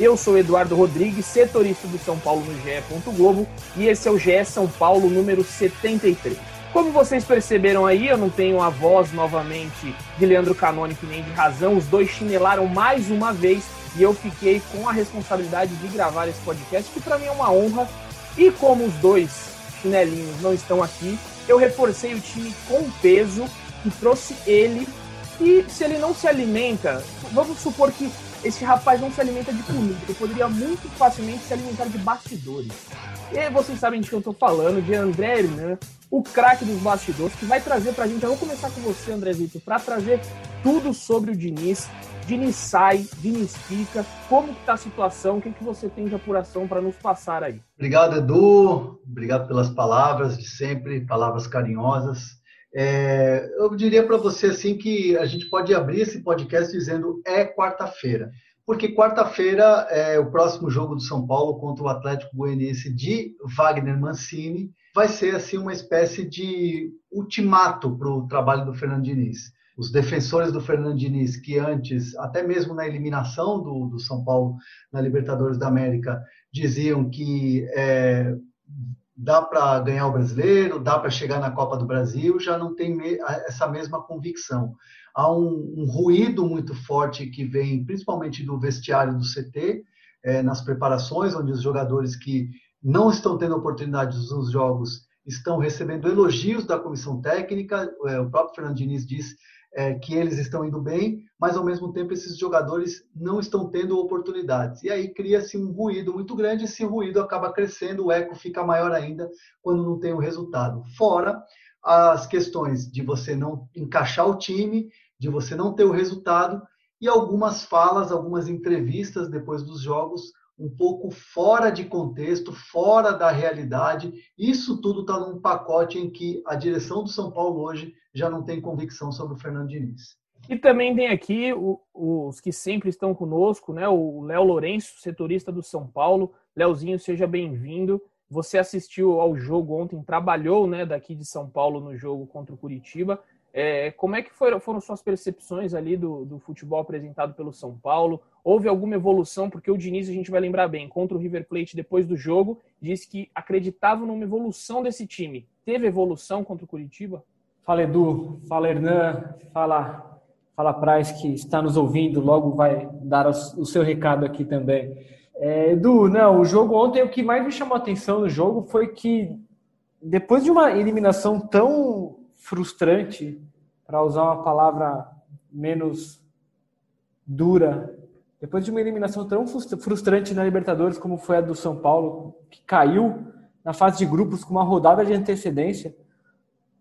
Eu sou Eduardo Rodrigues, setorista do São Paulo no GE. Globo e esse é o GE São Paulo número 73. Como vocês perceberam aí, eu não tenho a voz novamente de Leandro Canônico nem de razão, os dois chinelaram mais uma vez e eu fiquei com a responsabilidade de gravar esse podcast, que para mim é uma honra. E como os dois chinelinhos não estão aqui, eu reforcei o time com peso e trouxe ele. E se ele não se alimenta, vamos supor que esse rapaz não se alimenta de comida, ele poderia muito facilmente se alimentar de bastidores. E vocês sabem de que eu estou falando, de André Hernan, o craque dos bastidores, que vai trazer para a gente. Eu vou começar com você, André Vitor, para trazer tudo sobre o Diniz. Diniz sai, Diniz fica, como está a situação, o que, que você tem de apuração para nos passar aí? Obrigado, Edu, obrigado pelas palavras de sempre, palavras carinhosas. É, eu diria para você assim que a gente pode abrir esse podcast dizendo é quarta-feira, porque quarta-feira é o próximo jogo do São Paulo contra o Atlético Goianiense de Wagner Mancini. Vai ser assim uma espécie de ultimato para o trabalho do Fernando Diniz. Os defensores do Fernando Diniz, que antes, até mesmo na eliminação do, do São Paulo na Libertadores da América, diziam que é, dá para ganhar o brasileiro, dá para chegar na Copa do Brasil, já não tem essa mesma convicção. Há um, um, ruído muito forte que vem principalmente do vestiário do CT, é, nas preparações, onde os jogadores que não estão tendo oportunidade nos jogos estão recebendo elogios da comissão técnica. É, o próprio Fernando Diniz diz é, que eles estão indo bem, mas ao mesmo tempo esses jogadores não estão tendo oportunidades. E aí cria-se um ruído muito grande, esse ruído acaba crescendo, o eco fica maior ainda quando não tem o resultado. Fora as questões de você não encaixar o time, de você não ter o resultado, e algumas falas, algumas entrevistas depois dos jogos um pouco fora de contexto, fora da realidade. Isso tudo está num pacote em que a direção do São Paulo hoje já não tem convicção sobre o Fernando Diniz. E também tem aqui os que sempre estão conosco, né? O Léo Lourenço, setorista do São Paulo. Léozinho, seja bem-vindo. Você assistiu ao jogo ontem, trabalhou né, daqui de São Paulo no jogo contra o Curitiba. É, como é que foram, foram suas percepções ali do, do, futebol apresentado pelo São Paulo? Houve alguma evolução? Porque o Diniz, a gente vai lembrar bem, contra o River Plate depois do jogo, disse que acreditava numa evolução desse time. Teve evolução contra o Curitiba? Fala Edu, fala Hernan, fala, fala Praz que está nos ouvindo, logo vai dar o seu recado aqui também. É, Edu, não, o jogo ontem, o que mais me chamou a atenção no jogo foi que depois de uma eliminação tão frustrante, para usar uma palavra menos dura, depois de uma eliminação tão frustrante na Libertadores como foi a do São Paulo, que caiu na fase de grupos com uma rodada de antecedência,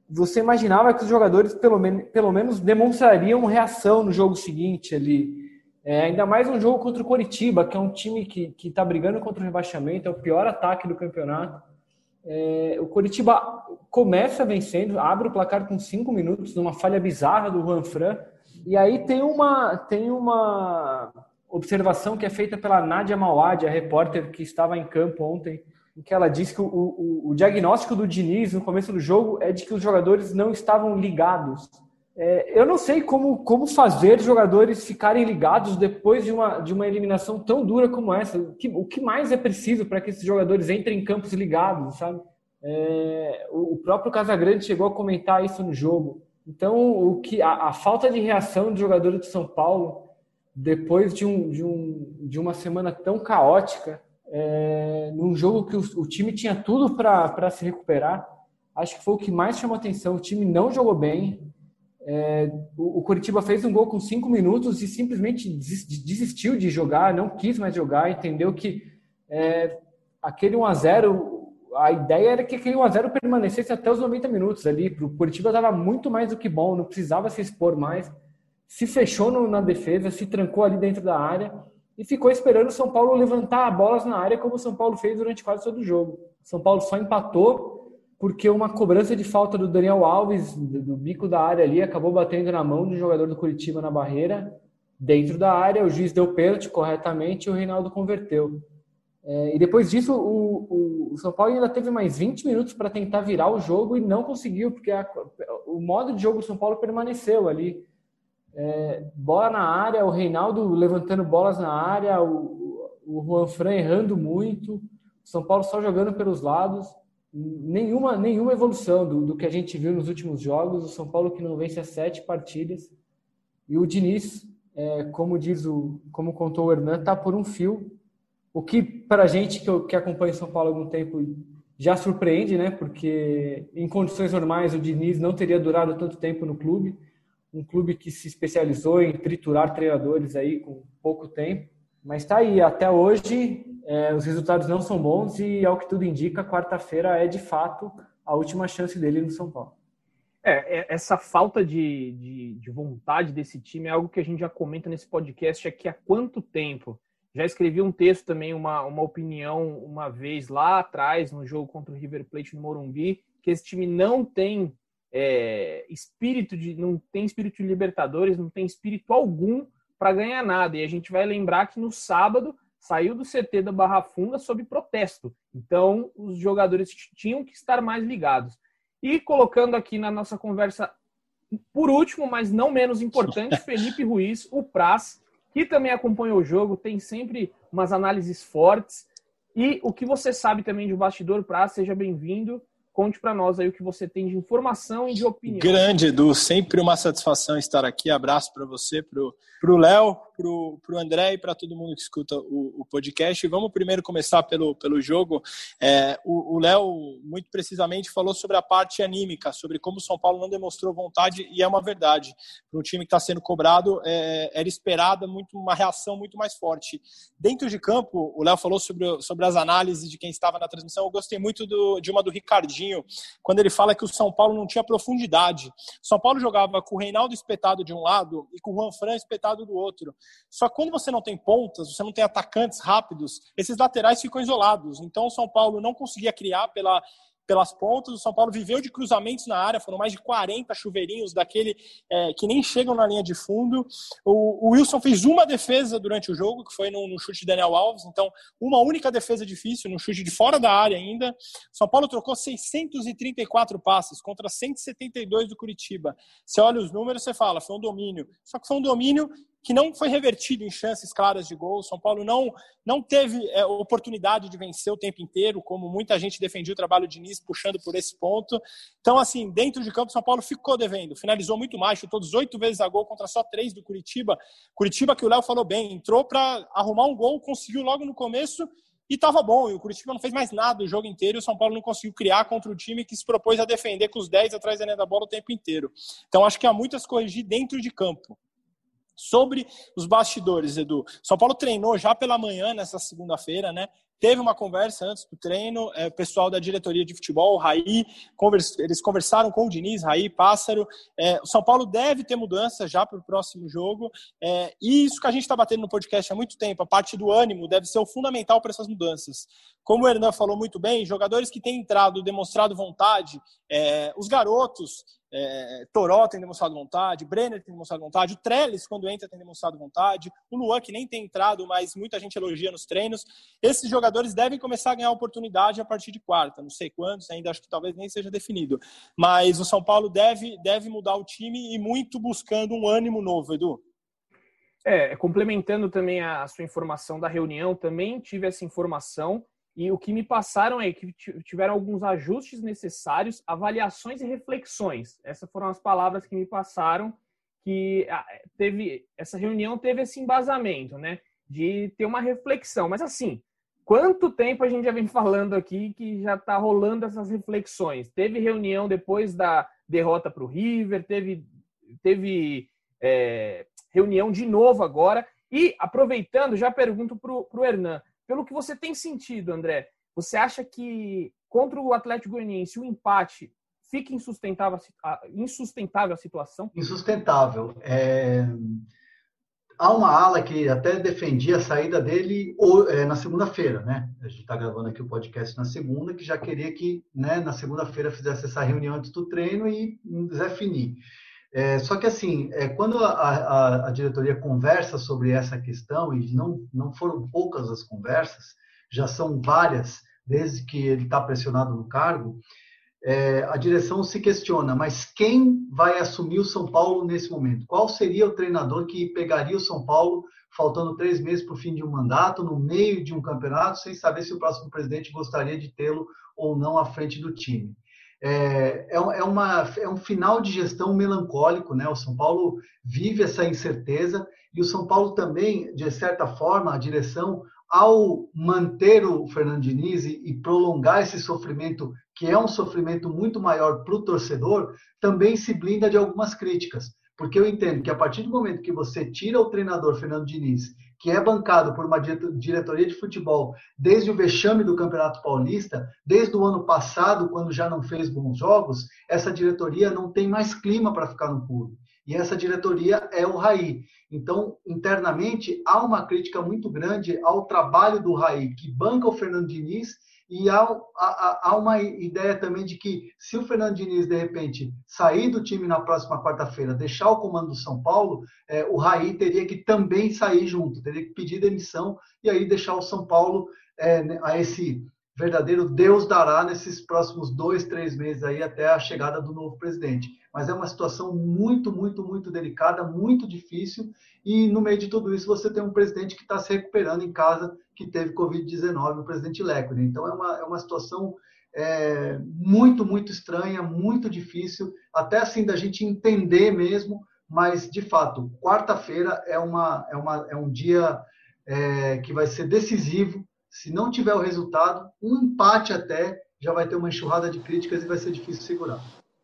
você imaginava que os jogadores pelo, men pelo menos demonstrariam reação no jogo seguinte ali. É, ainda mais um jogo contra o Coritiba, que é um time que está brigando contra o rebaixamento, é o pior ataque do campeonato. É, o Coritiba começa vencendo, abre o placar com cinco minutos, numa falha bizarra do Juan Fran. E aí tem uma, tem uma observação que é feita pela Nádia Mawad, a repórter que estava em campo ontem, em que ela diz que o, o, o, diagnóstico do Diniz no começo do jogo é de que os jogadores não estavam ligados. É, eu não sei como, como fazer jogadores ficarem ligados depois de uma, de uma eliminação tão dura como essa. O que, o que mais é preciso para que esses jogadores entrem em campos ligados, sabe? É, o próprio Casagrande chegou a comentar isso no jogo. Então, o que a, a falta de reação dos jogadores de São Paulo depois de, um, de, um, de uma semana tão caótica, é, num jogo que o, o time tinha tudo para se recuperar, acho que foi o que mais chamou atenção. O time não jogou bem. É, o, o Curitiba fez um gol com cinco minutos e simplesmente desistiu de jogar, não quis mais jogar, entendeu que é, aquele 1 a 0 a ideia era que aquele 1x0 permanecesse até os 90 minutos ali. O Curitiba estava muito mais do que bom, não precisava se expor mais. Se fechou no, na defesa, se trancou ali dentro da área e ficou esperando o São Paulo levantar bolas na área, como o São Paulo fez durante quase todo o jogo. São Paulo só empatou porque uma cobrança de falta do Daniel Alves, do, bico da área ali, acabou batendo na mão do jogador do Curitiba na barreira, dentro da área. O juiz deu pênalti corretamente e o Reinaldo converteu. É, e depois disso, o, o, o, São Paulo ainda teve mais 20 minutos para tentar virar o jogo e não conseguiu, porque a, o modo de jogo do São Paulo permaneceu ali. É, bola na área, o Reinaldo levantando bolas na área, o, o Juan Fran errando muito, o São Paulo só jogando pelos lados. Nenhuma, nenhuma evolução do, do que a gente viu nos últimos jogos. O São Paulo que não vence as sete partidas. E o Diniz, é, como diz o, como contou o Hernan, está por um fio o que, para a gente que, que acompanha São Paulo há algum tempo, já surpreende, né? Porque em condições normais o Diniz não teria durado tanto tempo no clube. Um clube que se especializou em triturar treinadores aí com pouco tempo. Mas está aí, até hoje é, os resultados não são bons e, ao que tudo indica, quarta-feira é de fato a última chance dele no São Paulo. É, é, essa falta de, de, de vontade desse time é algo que a gente já comenta nesse podcast aqui há quanto tempo já escrevi um texto também, uma, uma opinião uma vez lá atrás, no jogo contra o River Plate no Morumbi, que esse time não tem é, espírito de. não tem espírito de Libertadores, não tem espírito algum para ganhar nada. E a gente vai lembrar que no sábado saiu do CT da Barra Funda sob protesto. Então, os jogadores tinham que estar mais ligados. E colocando aqui na nossa conversa, por último, mas não menos importante, Felipe Ruiz, o Praz, que também acompanha o jogo, tem sempre umas análises fortes. E o que você sabe também de bastidor para seja bem-vindo. Conte para nós aí o que você tem de informação e de opinião. Grande, Edu. Sempre uma satisfação estar aqui. Abraço para você, para o Léo, para o André e para todo mundo que escuta o, o, podcast. Vamos primeiro começar pelo, pelo jogo. É, o Léo, muito precisamente, falou sobre a parte anímica, sobre como o São Paulo não demonstrou vontade, e é uma verdade. Para um time que está sendo cobrado, é, era esperada muito, uma reação muito mais forte. Dentro de campo, o Léo falou sobre, sobre as análises de quem estava na transmissão. Eu gostei muito do, de uma do Ricardinho quando ele fala que o São Paulo não tinha profundidade. São Paulo jogava com o Reinaldo espetado de um lado e com o Juan Fran espetado do outro. Só que quando você não tem pontas, você não tem atacantes rápidos, esses laterais ficam isolados. Então o São Paulo não conseguia criar pela pelas pontas. O São Paulo viveu de cruzamentos na área, foram mais de 40 chuveirinhos daquele é, que nem chegam na linha de fundo. O, o, Wilson fez uma defesa durante o jogo, que foi no, chute de Daniel Alves, então uma única defesa difícil, no chute de fora da área ainda. O São Paulo trocou 634 passes contra 172 do Curitiba. Você olha os números, você fala, foi um domínio. Só que foi um domínio que não foi revertido em chances claras de gol. São Paulo não, não teve é, oportunidade de vencer o tempo inteiro, como muita gente defendia o trabalho de Diniz puxando por esse ponto. Então, assim, dentro de campo, São Paulo ficou devendo. Finalizou muito mais, chutou 18 vezes a gol contra só três do Curitiba. Curitiba, que o Léo falou bem, entrou para arrumar um gol, conseguiu logo no começo e estava bom. E o Curitiba não fez mais nada o jogo inteiro e o São Paulo não conseguiu criar contra o time que se propôs a defender com os 10 atrás da linha da bola o tempo inteiro. Então, acho que há muitas corrigir dentro de campo. Sobre os bastidores, Edu. São Paulo treinou já pela manhã nessa segunda-feira, né? Teve uma conversa antes do treino, é, o pessoal da diretoria de futebol, o Raí, convers, eles conversaram com o Diniz, Raí, Pássaro. É, o São Paulo deve ter mudança já para o próximo jogo. É, e isso que a gente está batendo no podcast há muito tempo, a parte do ânimo deve ser o fundamental para essas mudanças. Como o Hernan falou muito bem, jogadores que têm entrado, demonstrado vontade, é, os garotos, é, Toró tem demonstrado vontade, Brenner tem demonstrado vontade, o Trellis, quando entra, tem demonstrado vontade, o Luan, que nem tem entrado, mas muita gente elogia nos treinos. Esses jogadores devem começar a ganhar oportunidade a partir de quarta, não sei quantos, ainda acho que talvez nem seja definido. Mas o São Paulo deve, deve mudar o time e muito buscando um ânimo novo, Edu. É, complementando também a sua informação da reunião, também tive essa informação e o que me passaram é que tiveram alguns ajustes necessários, avaliações e reflexões. Essas foram as palavras que me passaram que teve essa reunião teve esse embasamento, né, de ter uma reflexão. Mas assim, quanto tempo a gente já vem falando aqui que já está rolando essas reflexões? Teve reunião depois da derrota para o River, teve teve é, reunião de novo agora. E aproveitando, já pergunto para o Hernan pelo que você tem sentido, André, você acha que contra o Atlético Goianiense o empate fica insustentável, insustentável a situação? Insustentável. É... há uma ala que até defendia a saída dele ou, é, na segunda-feira, né? A gente está gravando aqui o podcast na segunda, que já queria que né, na segunda-feira fizesse essa reunião antes do treino e definir. É, só que assim, é, quando a, a, a, diretoria conversa sobre essa questão, e não, não foram poucas as conversas, já são várias, desde que ele está pressionado no cargo, é, a direção se questiona, mas quem vai assumir o São Paulo nesse momento? Qual seria o treinador que pegaria o São Paulo faltando três meses para o fim de um mandato, no meio de um campeonato, sem saber se o próximo presidente gostaria de tê-lo ou não à frente do time? É, é, é, uma, é um final de gestão melancólico, né? O São Paulo vive essa incerteza e o São Paulo também, de certa forma, a direção, ao manter o Fernando Diniz e, e prolongar esse sofrimento, que é um sofrimento muito maior para o torcedor, também se blinda de algumas críticas. Porque eu entendo que a partir do momento que você tira o treinador Fernando Diniz que é bancado por uma diretoria de futebol desde o vexame do Campeonato Paulista, desde o ano passado, quando já não fez bons jogos, essa diretoria não tem mais clima para ficar no clube. E essa diretoria é o Raí. Então, internamente, há uma crítica muito grande ao trabalho do Raí, que banca o Fernando Diniz e há, há, há, uma ideia também de que se o Fernando Diniz, de repente, sair do time na próxima quarta-feira, deixar o comando do São Paulo, é, o Raí teria que também sair junto, teria que pedir demissão e aí deixar o São Paulo é, a esse verdadeiro Deus dará nesses próximos dois, três meses aí até a chegada do novo presidente. Mas é uma situação muito, muito, muito delicada, muito difícil e no meio de tudo isso você tem um presidente que está se recuperando em casa que teve Covid-19, o presidente Leco. Então, é uma, é uma situação é, muito, muito estranha, muito difícil, até assim da gente entender mesmo, mas, de fato, quarta-feira é, uma, é, uma, é um dia é, que vai ser decisivo. Se não tiver o resultado, um empate até já vai ter uma enxurrada de críticas e vai ser difícil segurar.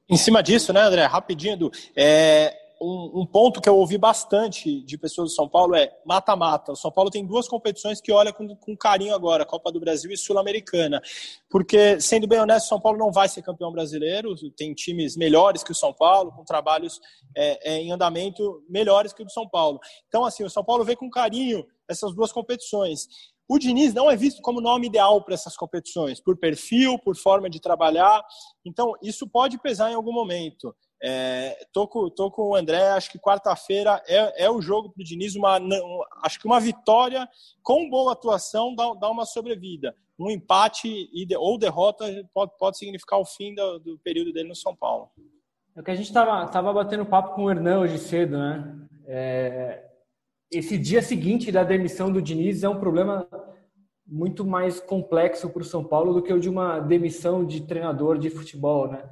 Em cima disso, né, André, rapidinho, é, um, um, ponto que eu ouvi bastante de pessoas do São Paulo é mata-mata. O São Paulo tem duas competições que olha com, com carinho agora, Copa do Brasil e Sul-Americana. Porque, sendo bem honesto, o São Paulo não vai ser campeão brasileiro, tem times melhores que o São Paulo, com trabalhos é, é, em andamento melhores que o do São Paulo. Então, assim, o São Paulo vê com carinho essas duas competições. O Diniz não é visto como nome ideal para essas competições, por perfil, por forma de trabalhar. Então, isso pode pesar em algum momento. É, tô, com, tô com o André, acho que quarta-feira é, é o jogo para o Diniz, uma, acho que uma vitória com boa atuação dá, dá uma sobrevida. Um empate e, ou derrota pode, pode significar o fim do, do período dele no São Paulo. É que a gente estava tava batendo papo com o Hernan hoje cedo, né? É, esse dia seguinte da demissão do Diniz é um problema muito mais complexo para o São Paulo do que o de uma demissão de treinador de futebol, né?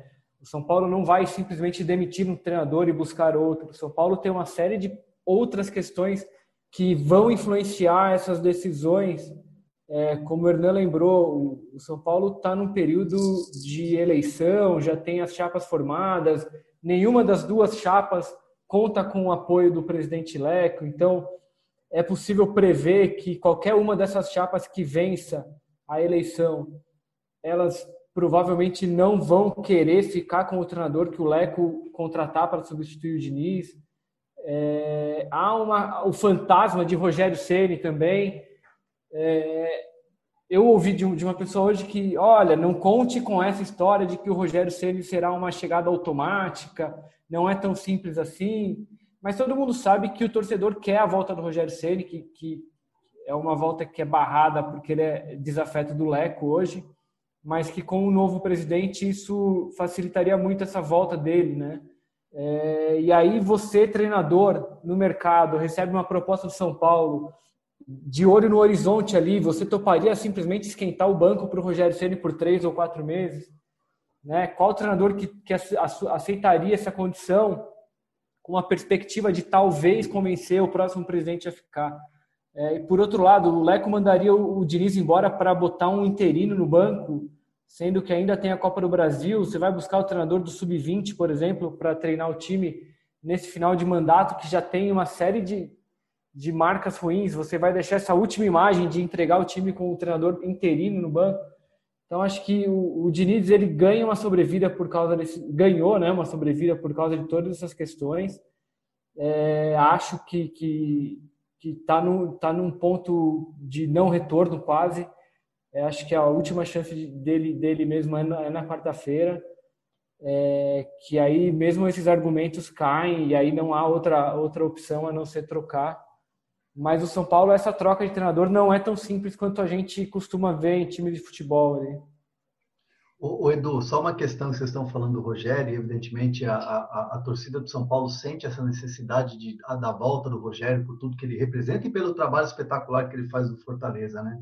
O São Paulo não vai simplesmente demitir um treinador e buscar outro. O São Paulo tem uma série de outras questões que vão influenciar essas decisões. É, como o Hernan lembrou, o São Paulo está num período de eleição, já tem as chapas formadas, nenhuma das duas chapas conta com o apoio do presidente Leco, então é possível prever que qualquer uma dessas chapas que vença a eleição, elas provavelmente não vão querer ficar com o treinador que o Leco contratar para substituir o Diniz. É, há uma, o fantasma de Rogério Ceni também. É, eu ouvi de, uma pessoa hoje que, olha, não conte com essa história de que o Rogério Ceni será uma chegada automática, não é tão simples assim. Mas todo mundo sabe que o torcedor quer a volta do Rogério Ceni, que, que é uma volta que é barrada porque ele é desafeto do Leco hoje mas que com o novo presidente isso facilitaria muito essa volta dele, né? É, e aí você, treinador no mercado, recebe uma proposta do São Paulo, de olho no horizonte ali, você toparia simplesmente esquentar o banco para o Rogério Ceni por três ou quatro meses? Né? Qual treinador que, que aceitaria essa condição com a perspectiva de talvez convencer o próximo presidente a ficar? É, e por outro lado, o Leco mandaria o, Diniz embora para botar um interino no banco, sendo que ainda tem a Copa do Brasil. Você vai buscar o treinador do Sub-20, por exemplo, para treinar o time nesse final de mandato que já tem uma série de, de marcas ruins. Você vai deixar essa última imagem de entregar o time com o treinador interino no banco. Então acho que o, o Diniz ele ganha uma sobrevida por causa desse, ganhou, né, uma sobrevida por causa de todas essas questões. É, acho que, que que está num, tá num ponto de não retorno quase. É, acho que a última chance dele, dele mesmo é na, é na quarta-feira. É, que aí mesmo esses argumentos caem e aí não há outra, outra opção a não ser trocar. Mas o São Paulo, essa troca de treinador não é tão simples quanto a gente costuma ver em time de futebol. Ali. O, Edu, só uma questão que vocês estão falando do Rogério, evidentemente a, a, a, torcida do São Paulo sente essa necessidade de, a, da volta do Rogério por tudo que ele representa e pelo trabalho espetacular que ele faz no Fortaleza, né?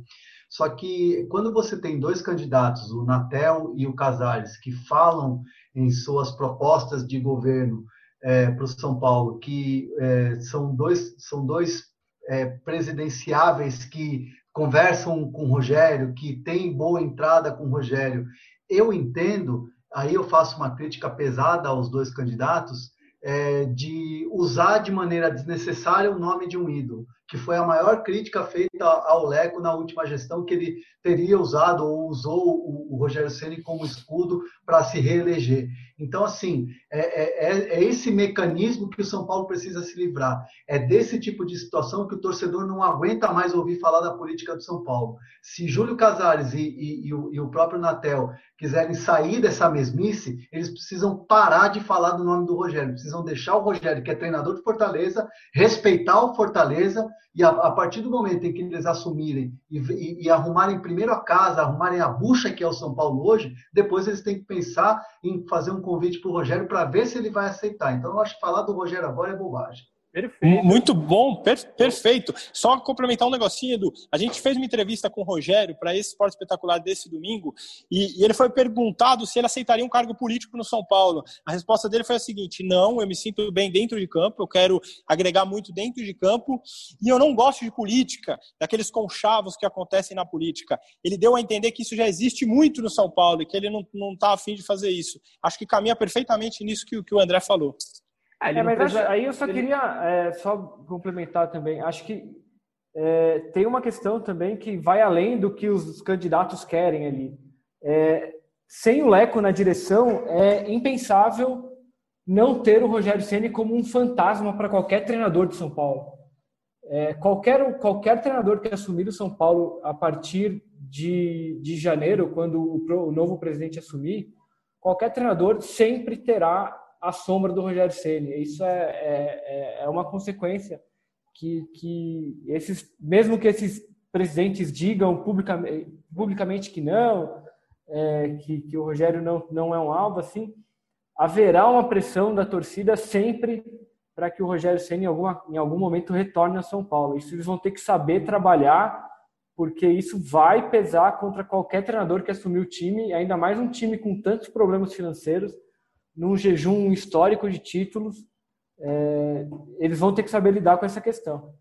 Só que quando você tem dois candidatos, o Natel e o Casares, que falam em suas propostas de governo é, para o São Paulo, que é, são dois, são dois é, presidenciáveis que conversam com o Rogério, que têm boa entrada com o Rogério. Eu entendo, aí eu faço uma crítica pesada aos dois candidatos, é, de usar de maneira desnecessária o nome de um ídolo que foi a maior crítica feita ao Leco na última gestão, que ele teria usado ou usou o, Rogério Ceni como escudo para se reeleger. Então, assim, é, é, é, é, esse mecanismo que o São Paulo precisa se livrar. É desse tipo de situação que o torcedor não aguenta mais ouvir falar da política do São Paulo. Se Júlio Casares e, e, e, o, e o próprio Natel quiserem sair dessa mesmice, eles precisam parar de falar do nome do Rogério, precisam deixar o Rogério, que é treinador de Fortaleza, respeitar o Fortaleza e a, a, partir do momento em que eles assumirem e, e, e, arrumarem primeiro a casa, arrumarem a bucha que é o São Paulo hoje, depois eles têm que pensar em fazer um convite para o Rogério para ver se ele vai aceitar. Então, eu acho que falar do Rogério agora é bobagem. Perfeito. Muito bom, per perfeito. Só complementar um negocinho, Edu. A gente fez uma entrevista com o Rogério para esse esporte espetacular desse domingo e, e, ele foi perguntado se ele aceitaria um cargo político no São Paulo. A resposta dele foi a seguinte: não, eu me sinto bem dentro de campo, eu quero agregar muito dentro de campo e eu não gosto de política, daqueles conchavos que acontecem na política. Ele deu a entender que isso já existe muito no São Paulo e que ele não está afim de fazer isso. Acho que caminha perfeitamente nisso que, que o André falou. Ah, é, mas precisa... aí eu só ele... queria é, só complementar também. Acho que é, tem uma questão também que vai além do que os candidatos querem ali. É, sem o Leco na direção, é impensável não ter o Rogério Ceni como um fantasma para qualquer treinador de São Paulo. É, qualquer, qualquer treinador que assumir o São Paulo a partir de, de janeiro, quando o, o novo presidente assumir, qualquer treinador sempre terá a sombra do Rogério Ceni. Isso é, é, é, é uma consequência que, que esses, mesmo que esses presidentes digam publicamente, publicamente que não, é, que, que o Rogério não, não é um alvo, assim, haverá uma pressão da torcida sempre para que o Rogério Ceni em, em algum momento retorne a São Paulo. Isso eles vão ter que saber trabalhar, porque isso vai pesar contra qualquer treinador que assumir o time, ainda mais um time com tantos problemas financeiros num jejum histórico de títulos, é, eles vão ter que saber lidar com essa questão.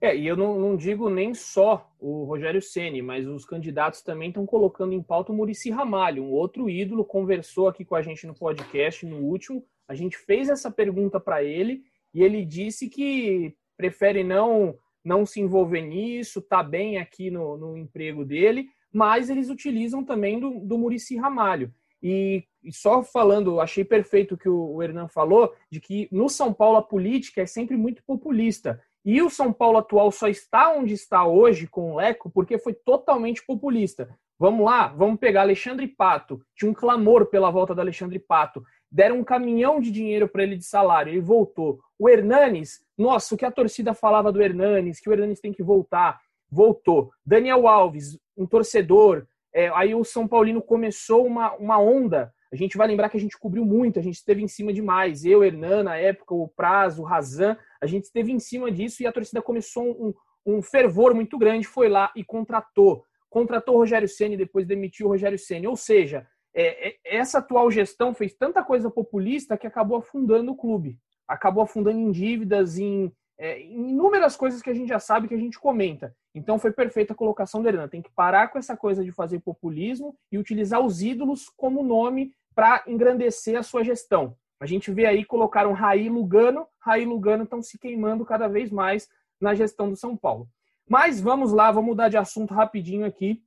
É, e eu não, não digo nem só o Rogério Ceni, mas os candidatos também estão colocando em pauta o Murici Ramalho, um outro ídolo, conversou aqui com a gente no podcast no último. A gente fez essa pergunta para ele e ele disse que prefere não não se envolver nisso, tá bem aqui no, no emprego dele, mas eles utilizam também do, do Murici Ramalho. E, e, só falando, achei perfeito o que o, o Hernan falou, de que no São Paulo a política é sempre muito populista. E o São Paulo atual só está onde está hoje com o Leco porque foi totalmente populista. Vamos lá, vamos pegar Alexandre Pato. Tinha um clamor pela volta do Alexandre Pato. Deram um caminhão de dinheiro para ele de salário, ele voltou. O Hernanes, nossa, o que a torcida falava do Hernanes, que o Hernanes tem que voltar, voltou. Daniel Alves, um torcedor, é, aí o São Paulino começou uma, uma onda. A gente vai lembrar que a gente cobriu muito, a gente esteve em cima demais. Eu, Hernan, na época, o Prazo, o Razan, a gente esteve em cima disso e a torcida começou um, um fervor muito grande, foi lá e contratou. Contratou o Rogério Ceni depois demitiu o Rogério Ceni. Ou seja, é, é, essa atual gestão fez tanta coisa populista que acabou afundando o clube. Acabou afundando em dívidas, em é, inúmeras coisas que a gente já sabe que a gente comenta. Então foi perfeita a colocação do Hernan. Tem que parar com essa coisa de fazer populismo e utilizar os ídolos como nome para engrandecer a sua gestão. A gente vê aí colocaram Raí Lugano, Raí Lugano estão se queimando cada vez mais na gestão do São Paulo. Mas vamos lá, vamos mudar de assunto rapidinho aqui,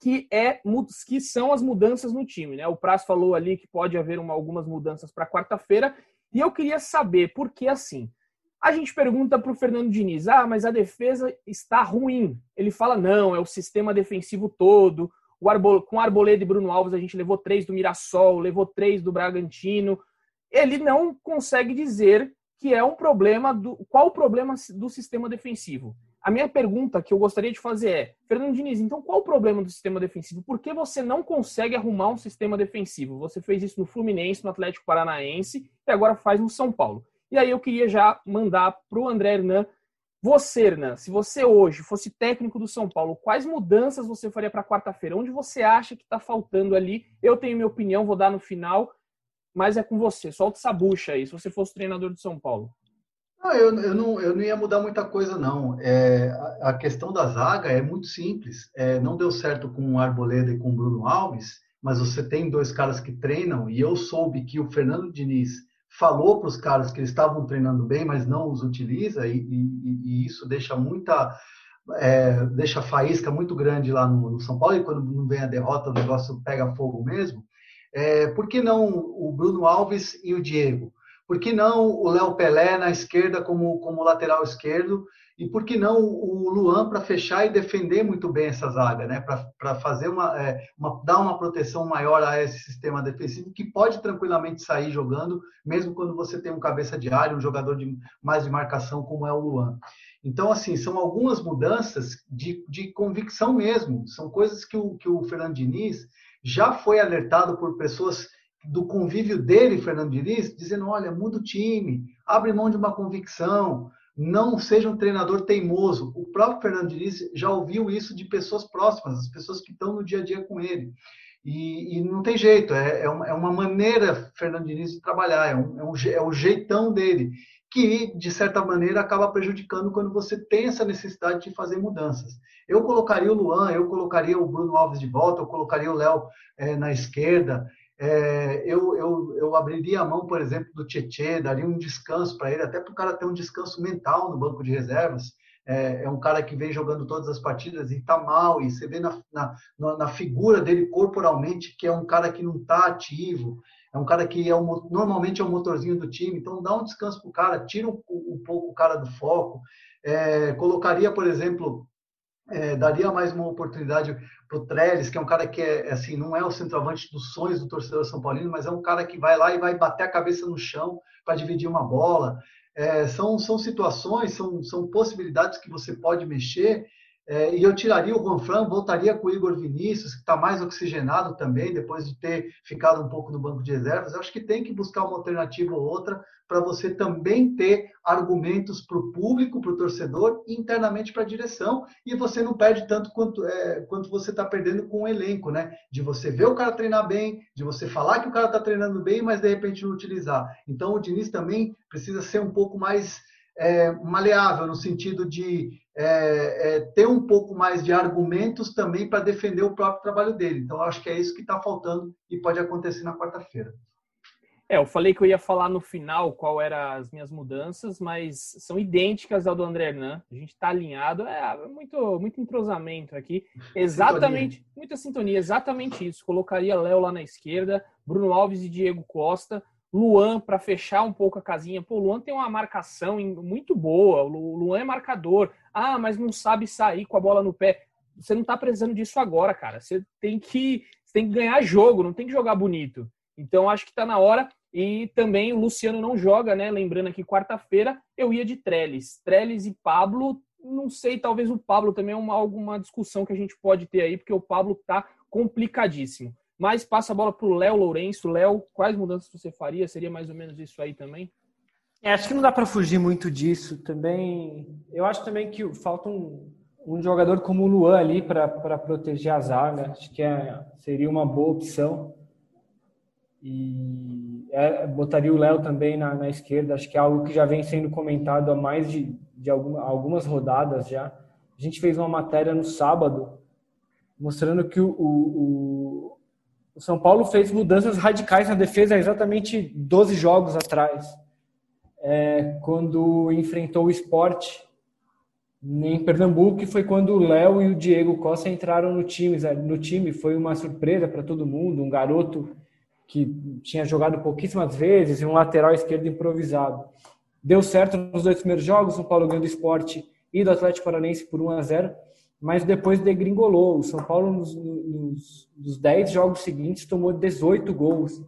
que é que são as mudanças no time, né? O Praz falou ali que pode haver uma, algumas mudanças para quarta-feira, e eu queria saber por que assim. A gente pergunta para o Fernando Diniz: ah, mas a defesa está ruim. Ele fala: não, é o sistema defensivo todo. O Arbol... Com Arboleda e Bruno Alves, a gente levou três do Mirassol, levou três do Bragantino. Ele não consegue dizer que é um problema do. Qual o problema do sistema defensivo? A minha pergunta que eu gostaria de fazer é, Fernando Diniz, então qual o problema do sistema defensivo? Por que você não consegue arrumar um sistema defensivo? Você fez isso no Fluminense, no Atlético Paranaense e agora faz no São Paulo. E aí eu queria já mandar para o André Hernan. Você, Hernan, se você hoje fosse técnico do São Paulo, quais mudanças você faria para quarta-feira? Onde você acha que está faltando ali? Eu tenho minha opinião, vou dar no final, mas é com você. Solta essa bucha aí, se você fosse treinador do São Paulo. Não, eu, eu, não, eu não ia mudar muita coisa, não. É, a, questão da zaga é muito simples. É, não deu certo com o Arboleda e com o Bruno Alves, mas você tem dois caras que treinam, e eu soube que o Fernando Diniz falou para os caras que eles estavam treinando bem, mas não os utiliza, e, e, e isso deixa muita. É, deixa faísca muito grande lá no, no, São Paulo, e quando não vem a derrota, o negócio pega fogo mesmo. É, por que não o Bruno Alves e o Diego? Por que não o Léo Pelé na esquerda como, como lateral esquerdo? E por que não o Luan para fechar e defender muito bem essa zaga, né? Para fazer uma, é, uma, dar uma proteção maior a esse sistema defensivo que pode tranquilamente sair jogando, mesmo quando você tem um cabeça de área, um jogador de mais de marcação como é o Luan. Então, assim, são algumas mudanças de, de convicção mesmo. São coisas que o, que o Fernando Diniz já foi alertado por pessoas do convívio dele, Fernando Diniz, dizendo: olha, muda o time, abre mão de uma convicção, não seja um treinador teimoso. O próprio Fernando Diniz já ouviu isso de pessoas próximas, as pessoas que estão no dia a dia com ele. E, e não tem jeito, é, é, uma, é, uma, maneira, Fernando Diniz, de trabalhar, é, um, é, um, é o jeitão dele, que, de certa maneira, acaba prejudicando quando você tem essa necessidade de fazer mudanças. Eu colocaria o Luan, eu colocaria o Bruno Alves de volta, eu colocaria o Léo é, na esquerda, é, eu, eu, eu abriria a mão, por exemplo, do Tietê, daria um descanso para ele, até para o cara ter um descanso mental no banco de reservas. É, é, um cara que vem jogando todas as partidas e está mal, e você vê na, na, na, figura dele corporalmente que é um cara que não está ativo, é um cara que é um, normalmente é o motorzinho do time, então dá um descanso para o cara, tira um, um, pouco o cara do foco. É, colocaria, por exemplo, é, daria mais uma oportunidade para o Trellis, que é um cara que é assim, não é o centroavante dos sonhos do torcedor São Paulino, mas é um cara que vai lá e vai bater a cabeça no chão para dividir uma bola. É, são, são situações, são, são possibilidades que você pode mexer é, e eu tiraria o Ronfran, voltaria com o Igor Vinícius, que está mais oxigenado também, depois de ter ficado um pouco no banco de reservas. Eu acho que tem que buscar uma alternativa ou outra para você também ter argumentos para o público, para o torcedor, e internamente para a direção, e você não perde tanto quanto, é, quanto você está perdendo com o elenco, né? De você ver o cara treinar bem, de você falar que o cara está treinando bem, mas de repente não utilizar. Então o Diniz também precisa ser um pouco mais é, maleável, no sentido de é, é, ter um pouco mais de argumentos também para defender o próprio trabalho dele. Então, acho que é isso que está faltando e pode acontecer na quarta-feira. É, eu falei que eu ia falar no final qual eram as minhas mudanças, mas são idênticas ao do André Hernan. A gente está alinhado, é muito, muito entrosamento aqui. Exatamente, sintonia. muita sintonia, exatamente isso. Colocaria Léo lá na esquerda, Bruno Alves e Diego Costa. Luan para fechar um pouco a casinha. Pô, Luan tem uma marcação muito boa. O Luan é marcador. Ah, mas não sabe sair com a bola no pé. Você não está precisando disso agora, cara. Você tem que, você tem que ganhar jogo, não tem que jogar bonito. Então acho que está na hora. E também o Luciano não joga, né? Lembrando aqui, quarta-feira eu ia de Trellis. Trellis e Pablo, não sei, talvez o Pablo também é uma, alguma discussão que a gente pode ter aí, porque o Pablo tá complicadíssimo. Mas passa a bola para o Léo Lourenço. Léo, quais mudanças você faria? Seria mais ou menos isso aí também? É, acho que não dá para fugir muito disso. Também, eu acho também que falta um, um jogador como o Luan ali para proteger a zaga. Acho que é, seria uma boa opção. E é, botaria o Léo também na, na, esquerda. Acho que é algo que já vem sendo comentado há mais de, de alguma, algumas rodadas já. A gente fez uma matéria no sábado mostrando que o, o São Paulo fez mudanças radicais na defesa exatamente 12 jogos atrás, é, quando enfrentou o esporte em Pernambuco, que foi quando o Léo e o Diego Costa entraram no time. No time foi uma surpresa para todo mundo, um garoto que tinha jogado pouquíssimas vezes e um lateral esquerdo improvisado. deu certo nos dois primeiros jogos, o São Paulo ganhou do esporte e do Atlético Paranaense por 1 a 0 mas depois degringolou. O São Paulo, nos, nos, nos 10 jogos seguintes, tomou 18 gols.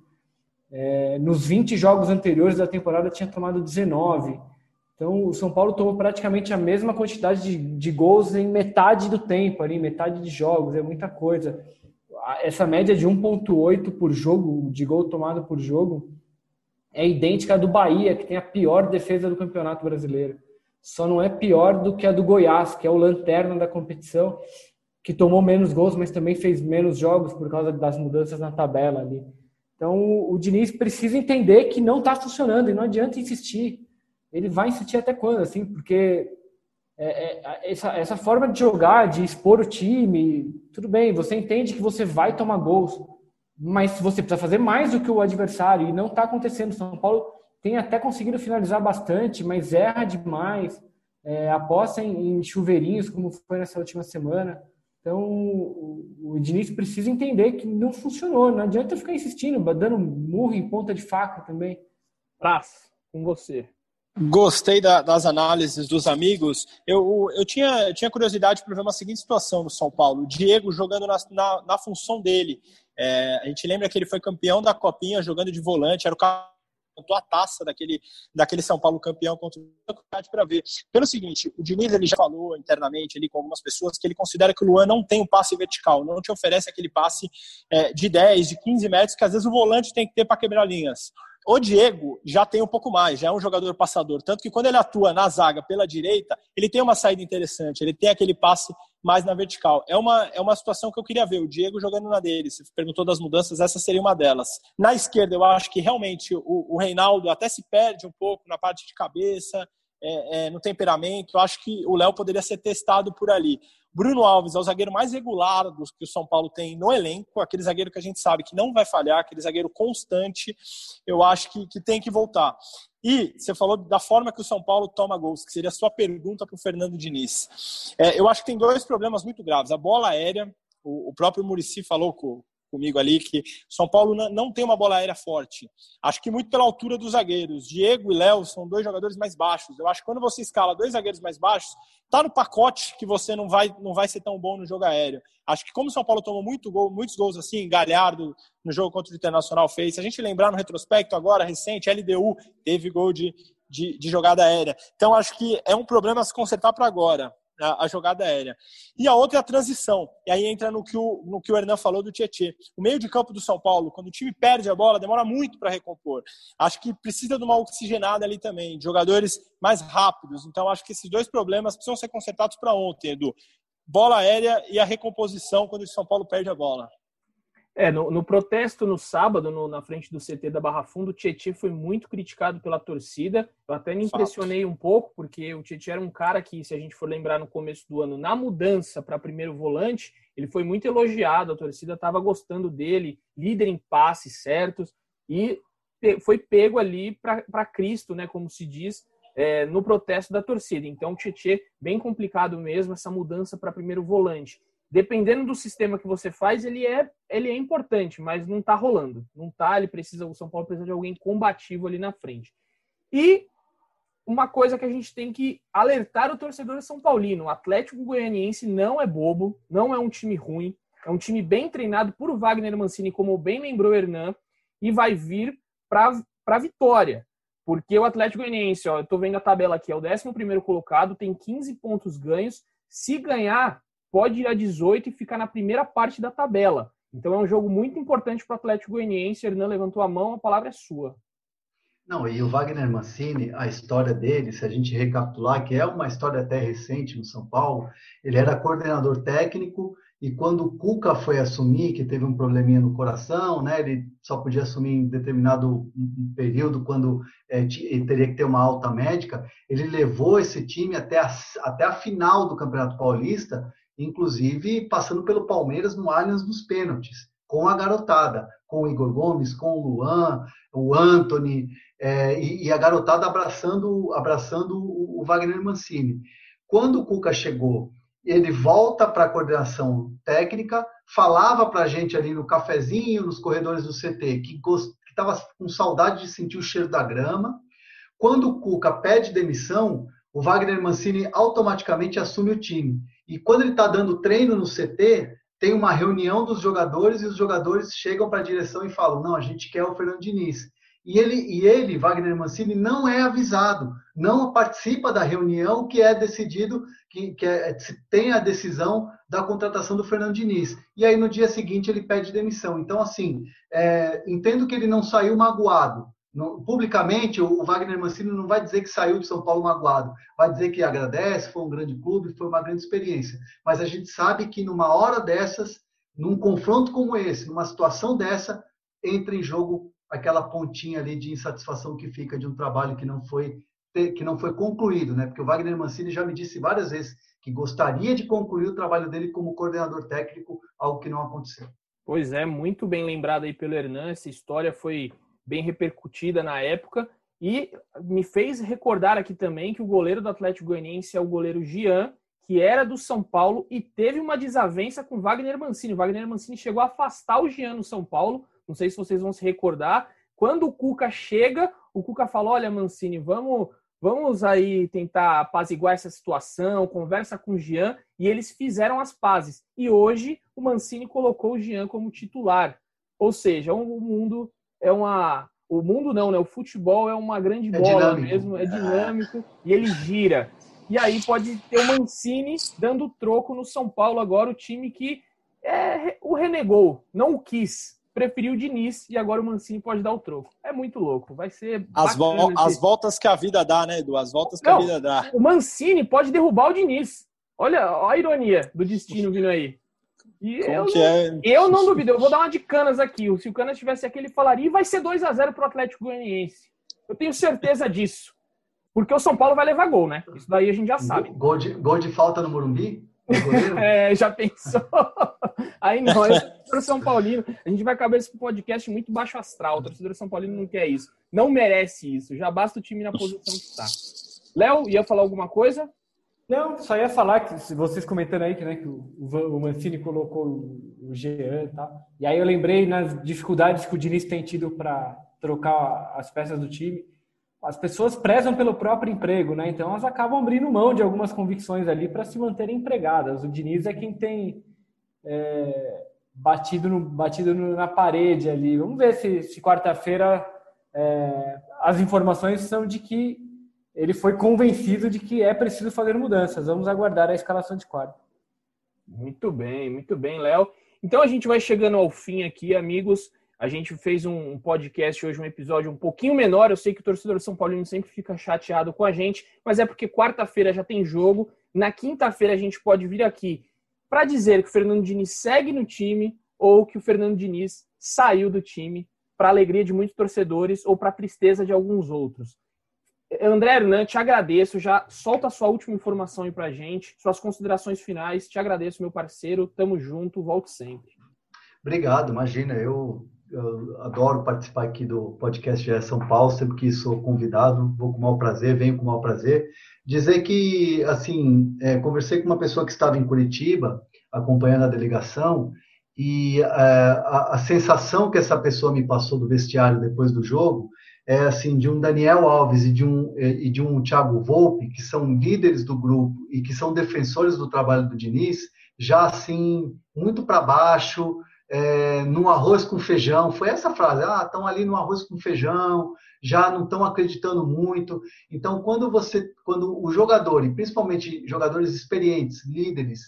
É, nos 20 jogos anteriores da temporada, tinha tomado 19. Então, o São Paulo tomou praticamente a mesma quantidade de, de gols em metade do tempo, ali, metade de jogos, é muita coisa. Essa média de 1,8 por jogo, de gol tomado por jogo, é idêntica à do Bahia, que tem a pior defesa do Campeonato Brasileiro só não é pior do que a do Goiás, que é o lanterna da competição, que tomou menos gols, mas também fez menos jogos por causa das mudanças na tabela ali. Então o Diniz precisa entender que não está funcionando e não adianta insistir. Ele vai insistir até quando, assim, porque é, é, essa, essa forma de jogar, de expor o time, tudo bem, você entende que você vai tomar gols, mas você precisa fazer mais do que o adversário e não está acontecendo. São Paulo tem até conseguido finalizar bastante, mas erra demais. É, aposta em, em, chuveirinhos, como foi nessa última semana. Então, o, o Diniz precisa entender que não funcionou. Não adianta ficar insistindo, dando murro em ponta de faca também. Praz, com você. Gostei da, das análises dos amigos. Eu, eu, tinha, eu tinha curiosidade para ver uma seguinte situação no São Paulo. O Diego jogando na, na, na função dele. É, a gente lembra que ele foi campeão da Copinha jogando de volante, era o a taça daquele, daquele São Paulo campeão contra o para ver. Pelo seguinte, o Diniz ele já falou internamente ali com algumas pessoas que ele considera que o Luan não tem um passe vertical, não te oferece aquele passe é, de 10, de 15 metros que às vezes o volante tem que ter para quebrar linhas. O Diego já tem um pouco mais, já é um jogador passador. Tanto que quando ele atua na zaga pela direita, ele tem uma saída interessante, ele tem aquele passe mais na vertical. É uma, é uma situação que eu queria ver, o Diego jogando na dele. Você perguntou das mudanças, essa seria uma delas. Na esquerda, eu acho que realmente o, o Reinaldo até se perde um pouco na parte de cabeça, é, é, no temperamento. Eu acho que o Léo poderia ser testado por ali. Bruno Alves é o zagueiro mais regular dos que o São Paulo tem no elenco, aquele zagueiro que a gente sabe que não vai falhar, aquele zagueiro constante, eu acho que, que tem que voltar. E você falou da forma que o São Paulo toma gols, que seria a sua pergunta para o Fernando Diniz. É, eu acho que tem dois problemas muito graves. A bola aérea, o, o próprio Murici falou com, comigo ali que São Paulo não tem uma bola aérea forte. Acho que muito pela altura dos zagueiros. Diego e Léo são dois jogadores mais baixos. Eu acho que quando você escala dois zagueiros mais baixos, tá no pacote que você não vai não vai ser tão bom no jogo aéreo. Acho que como São Paulo tomou muito gol, muitos gols assim, Galhardo no jogo contra o Internacional fez. Se a gente lembrar no retrospecto agora recente, LDU teve gol de, de, de jogada aérea. Então acho que é um problema se consertar para agora a, a, jogada aérea. E a outra é a transição. E aí entra no que o, no que o Hernan falou do Tietê. O meio de campo do São Paulo, quando o time perde a bola, demora muito para recompor. Acho que precisa de uma oxigenada ali também, de jogadores mais rápidos. Então, acho que esses dois problemas precisam ser consertados para ontem, Edu. Bola aérea e a recomposição quando o São Paulo perde a bola. É, no, no, protesto no sábado, no, na frente do CT da Barra Fundo, o Tietchan foi muito criticado pela torcida. Eu até me impressionei um pouco, porque o Tietchan era um cara que, se a gente for lembrar no começo do ano, na mudança para primeiro volante, ele foi muito elogiado, a torcida estava gostando dele, líder em passes certos, e foi pego ali para Cristo, né, como se diz, é, no protesto da torcida. Então, o Tietchan, bem complicado mesmo, essa mudança para primeiro volante dependendo do sistema que você faz, ele é, ele é importante, mas não está rolando. Não tá, ele precisa, o São Paulo precisa de alguém combativo ali na frente. E uma coisa que a gente tem que alertar o torcedor São Paulino, o Atlético Goianiense não é bobo, não é um time ruim, é um time bem treinado por Wagner Mancini, como bem lembrou Hernan, e vai vir para a vitória. Porque o Atlético Goianiense, ó, eu tô vendo a tabela aqui, é o 11 colocado, tem 15 pontos ganhos. Se ganhar, pode ir a 18 e ficar na primeira parte da tabela. Então é um jogo muito importante para o Atlético Goianiense. Hernan levantou a mão, a palavra é sua. Não, e o Wagner Mancini, a história dele, se a gente recapitular, que é uma história até recente no São Paulo, ele era coordenador técnico e quando o Cuca foi assumir, que teve um probleminha no coração, né, ele só podia assumir em determinado período quando é, teria que ter uma alta médica, ele levou esse time até a, até a final do Campeonato Paulista inclusive passando pelo Palmeiras no Allianz dos pênaltis, com a garotada, com o Igor Gomes, com o Luan, o Anthony, é, e, e, a garotada abraçando, abraçando o, o Wagner Mancini. Quando o Cuca chegou, ele volta para a coordenação técnica, falava para a gente ali no cafezinho, nos corredores do CT, que estava com saudade de sentir o cheiro da grama, Quando o Cuca pede demissão, o Wagner Mancini automaticamente assume o time. E quando ele está dando treino no CT, tem uma reunião dos jogadores e os jogadores chegam para a direção e falam: não, a gente quer o Fernando Diniz. E ele, e ele, Wagner Mancini, não é avisado, não participa da reunião que é decidido, que, que é, tem a decisão da contratação do Fernando Diniz. E aí no dia seguinte ele pede demissão. Então, assim, é, entendo que ele não saiu magoado, publicamente, o Wagner Mancini não vai dizer que saiu de São Paulo magoado, vai dizer que agradece, foi um grande clube, foi uma grande experiência. Mas a gente sabe que numa hora dessas, num confronto como esse, numa situação dessa, entra em jogo aquela pontinha ali de insatisfação que fica de um trabalho que não foi que não foi concluído, né? Porque o Wagner Mancini já me disse várias vezes que gostaria de concluir o trabalho dele como coordenador técnico, algo que não aconteceu. Pois é, muito bem lembrado aí pelo Hernan, essa história foi bem repercutida na época. E me fez recordar aqui também que o goleiro do Atlético Goianiense é o goleiro Gian, que era do São Paulo e teve uma desavença com Wagner Mancini. O Wagner Mancini chegou a afastar o Gian no São Paulo. Não sei se vocês vão se recordar. Quando o Cuca chega, o Cuca falou: Olha, Mancini, vamos, vamos aí tentar apaziguar essa situação, conversa com o Gian. E eles fizeram as pazes. E hoje o Mancini colocou o Gian como titular. Ou seja, o mundo é uma. O mundo não, né? O futebol é uma grande é bola dinâmico. mesmo, é dinâmico e ele gira. E aí pode ter o Mancini dando troco no São Paulo agora, o time que é, o renegou, não o quis. Preferiu o Diniz e agora o Mancini pode dar o troco. É muito louco. Vai ser. As, vo as voltas que a vida dá, né, Edu? As voltas que não, a vida dá. O Mancini pode derrubar o Diniz. Olha a ironia do destino vindo aí. E eu, não, é? eu não duvido, eu vou dar uma de canas aqui. Se o Canas tivesse aqui, ele falaria e vai ser 2 a 0 pro Atlético Goianiense. Eu tenho certeza disso. Porque o São Paulo vai levar gol, né? Isso daí a gente já sabe. Gol de, gol de falta no Morumbi? é, já pensou? Aí não, é torcedor São Paulino. A gente vai acabar esse podcast muito baixo astral. O torcedor São Paulino não quer isso. Não merece isso. Já basta o time na posição que está. Léo, ia falar alguma coisa? Não, só ia falar que vocês comentando aí que, né, que o, o Mancini colocou o, Jean e tal. E aí eu lembrei nas dificuldades que o Diniz tem tido para trocar as peças do time. As pessoas prezam pelo próprio emprego, né? Então elas acabam abrindo mão de algumas convicções ali para se manterem empregadas. O Diniz é quem tem é, batido, no, batido no, na parede ali. Vamos ver se, se quarta-feira é, as informações são de que ele foi convencido de que é preciso fazer mudanças. Vamos aguardar a escalação de quadro. Muito bem, muito bem, Léo. Então a gente vai chegando ao fim aqui, amigos. A gente fez um podcast hoje, um episódio um pouquinho menor. Eu sei que o torcedor São Paulino sempre fica chateado com a gente, mas é porque quarta-feira já tem jogo. Na quinta-feira a gente pode vir aqui para dizer que o Fernando Diniz segue no time ou que o Fernando Diniz saiu do time, para alegria de muitos torcedores ou para tristeza de alguns outros. André Hernan, te agradeço. Já solta a sua última informação aí pra gente, suas considerações finais. Te agradeço, meu parceiro. Tamo junto, volte sempre. Obrigado, imagina. Eu, eu adoro participar aqui do podcast GE São Paulo, sempre que sou convidado, vou com o maior prazer, venho com o maior prazer. Dizer que, assim, é, conversei com uma pessoa que estava em Curitiba, acompanhando a delegação, e é, a, a sensação que essa pessoa me passou do vestiário depois do jogo é, assim, de um Daniel Alves e de um, e de um Thiago Volpe, que são líderes do grupo e que são defensores do trabalho do Diniz, já assim, muito para baixo, é, no arroz com feijão. Foi essa frase, ah, estão ali no arroz com feijão, já não estão acreditando muito. Então, quando você, quando o jogador, e principalmente jogadores experientes, líderes,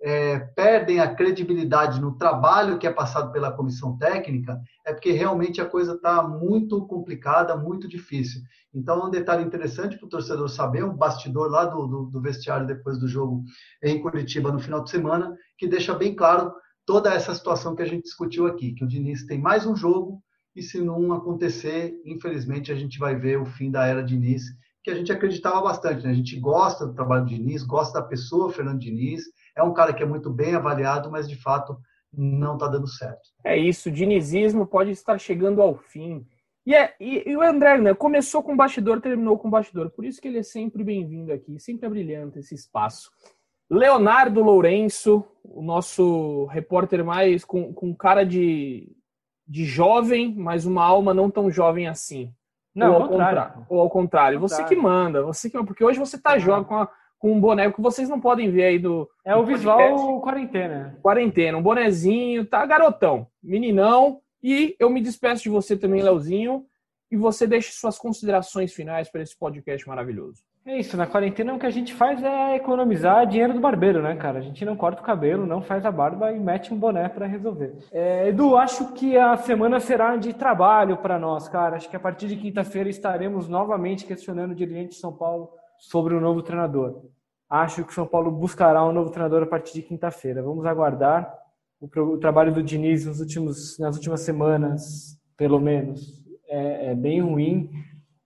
é, perdem a credibilidade no trabalho que é passado pela comissão técnica, é porque realmente a coisa está muito complicada, muito difícil. Então, um detalhe interessante para o torcedor saber, um bastidor lá do, do, do, vestiário depois do jogo em Curitiba no final de semana, que deixa bem claro toda essa situação que a gente discutiu aqui, que o Diniz tem mais um jogo e se não acontecer, infelizmente, a gente vai ver o fim da era Diniz, que a gente acreditava bastante. Né? A gente gosta do trabalho do Diniz, gosta da pessoa Fernando Diniz, é um cara que é muito bem avaliado, mas de fato não está dando certo. É isso, o dinizismo pode estar chegando ao fim. E, é, e, e o André né, começou com bastidor, terminou com bastidor. Por isso que ele é sempre bem-vindo aqui, sempre é brilhante esse espaço. Leonardo Lourenço, o nosso repórter mais com, com cara de, de jovem, mas uma alma não tão jovem assim. Não, ou ao contrário. contrário. Ou ao contrário. Você que manda, você que porque hoje você tá jogando com, com um boné que vocês não podem ver aí do. É o visual podcast. quarentena. Quarentena, um bonezinho, tá garotão, meninão. E eu me despeço de você também, Leozinho, e você deixe suas considerações finais para esse podcast maravilhoso. É isso, na quarentena o que a gente faz é economizar dinheiro do barbeiro, né, cara? A gente não corta o cabelo, não faz a barba e mete um boné para resolver. É, Edu, acho que a semana será de trabalho para nós, cara. Acho que a partir de quinta-feira estaremos novamente questionando o dirigente de São Paulo sobre o novo treinador. Acho que São Paulo buscará um novo treinador a partir de quinta-feira. Vamos aguardar. O, o, trabalho do Diniz nos últimos, nas últimas semanas, pelo menos, é, é bem ruim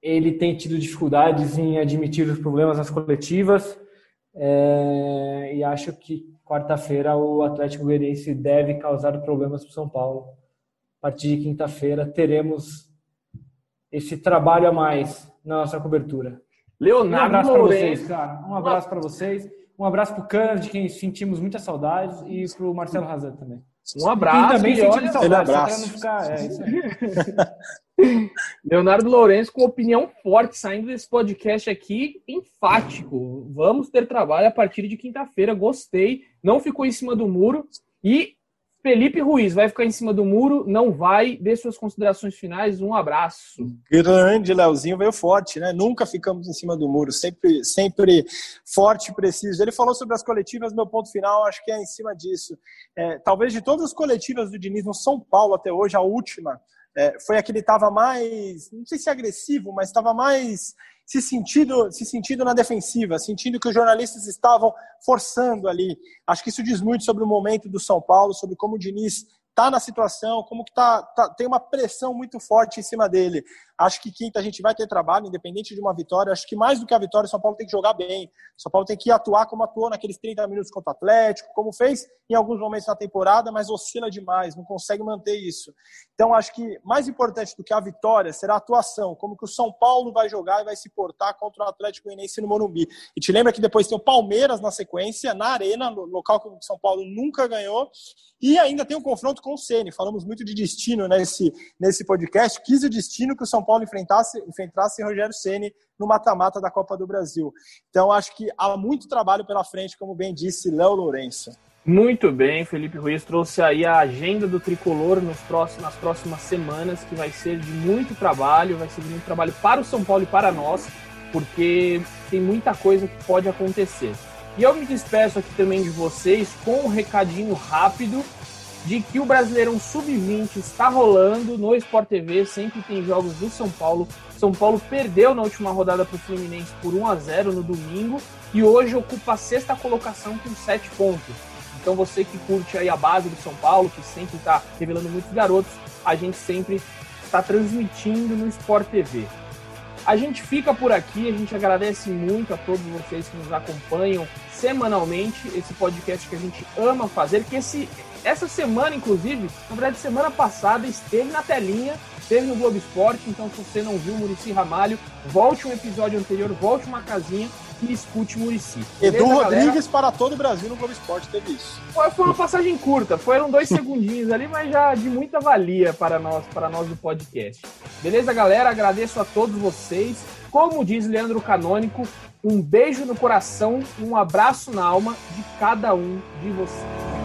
ele tem tido dificuldades em admitir os problemas nas coletivas é, e acho que quarta-feira o Atlético Goianiense deve causar problemas para o São Paulo. A partir de quinta-feira teremos esse trabalho a mais na nossa cobertura. Leonardo um abraço para vocês, cara. Um abraço para vocês. Um abraço para o Canas, de quem sentimos muitas saudades, e para o Marcelo Razan também. Um abraço. E também sentimos saudades, só para não ficar. É, isso aí. Leonardo Lourenço com opinião forte saindo desse podcast aqui, enfático. Vamos ter trabalho a partir de quinta-feira. Gostei. Não ficou em cima do muro. E Felipe Ruiz vai ficar em cima do muro, não vai. Dê suas considerações finais. Um abraço. Grande Leozinho veio forte, né? Nunca ficamos em cima do muro, sempre, sempre forte e preciso. Ele falou sobre as coletivas, meu ponto final acho que é em cima disso. É, talvez de todas as coletivas do Diniz no São Paulo até hoje, a última é, foi a que ele estava mais, não sei se agressivo, mas estava mais se sentindo, se sentindo na defensiva, sentindo que os jornalistas estavam forçando ali. Acho que isso diz muito sobre o momento do São Paulo, sobre como o Diniz está na situação, como que tá, tá, tem uma pressão muito forte em cima dele. Acho que quinta a gente vai ter trabalho, independente de uma vitória. Acho que mais do que a vitória, o São Paulo tem que jogar bem. O São Paulo tem que atuar como atuou naqueles 30 minutos contra o Atlético, como fez em alguns momentos na temporada, mas oscila demais, não consegue manter isso. Então, acho que mais importante do que a vitória será a atuação, como que o São Paulo vai jogar e vai se portar contra o Atlético Goianiense no Morumbi. E te lembra que depois tem o Palmeiras na sequência, na Arena, local que o São Paulo nunca ganhou, e ainda tem o um confronto com o Ceni. Falamos muito de destino nesse, nesse podcast. Quis o destino que o São Paulo enfrentasse, enfrentasse Rogério Ceni no mata-mata da Copa do Brasil. Então, acho que há muito trabalho pela frente, como bem disse Léo Lourenço. Muito bem, Felipe Ruiz trouxe aí a agenda do tricolor nos próximos, nas próximas semanas, que vai ser de muito trabalho, vai ser de muito trabalho para o São Paulo e para nós, porque tem muita coisa que pode acontecer. E eu me despeço aqui também de vocês com um recadinho rápido de que o Brasileirão Sub-20 está rolando no Sport TV, sempre tem jogos do São Paulo. São Paulo perdeu na última rodada para o Fluminense por 1 a 0 no domingo e hoje ocupa a sexta colocação com 7 pontos. Então você que curte aí a base do São Paulo, que sempre está revelando muitos garotos, a gente sempre está transmitindo no Sport TV. A gente fica por aqui, a gente agradece muito a todos vocês que nos acompanham semanalmente, esse podcast que a gente ama fazer, que esse essa semana, inclusive, na verdade, semana passada, esteve na telinha, esteve no Globo Esporte. Então, se você não viu Murici Ramalho, volte um episódio anterior, volte uma casinha e escute Murici. Edu Rodrigues para todo o Brasil no Globo Esporte teve isso. Foi, foi uma passagem curta, foram dois segundinhos ali, mas já de muita valia para nós, para nós do podcast. Beleza, galera? Agradeço a todos vocês. Como diz Leandro Canônico, um beijo no coração, um abraço na alma de cada um de vocês.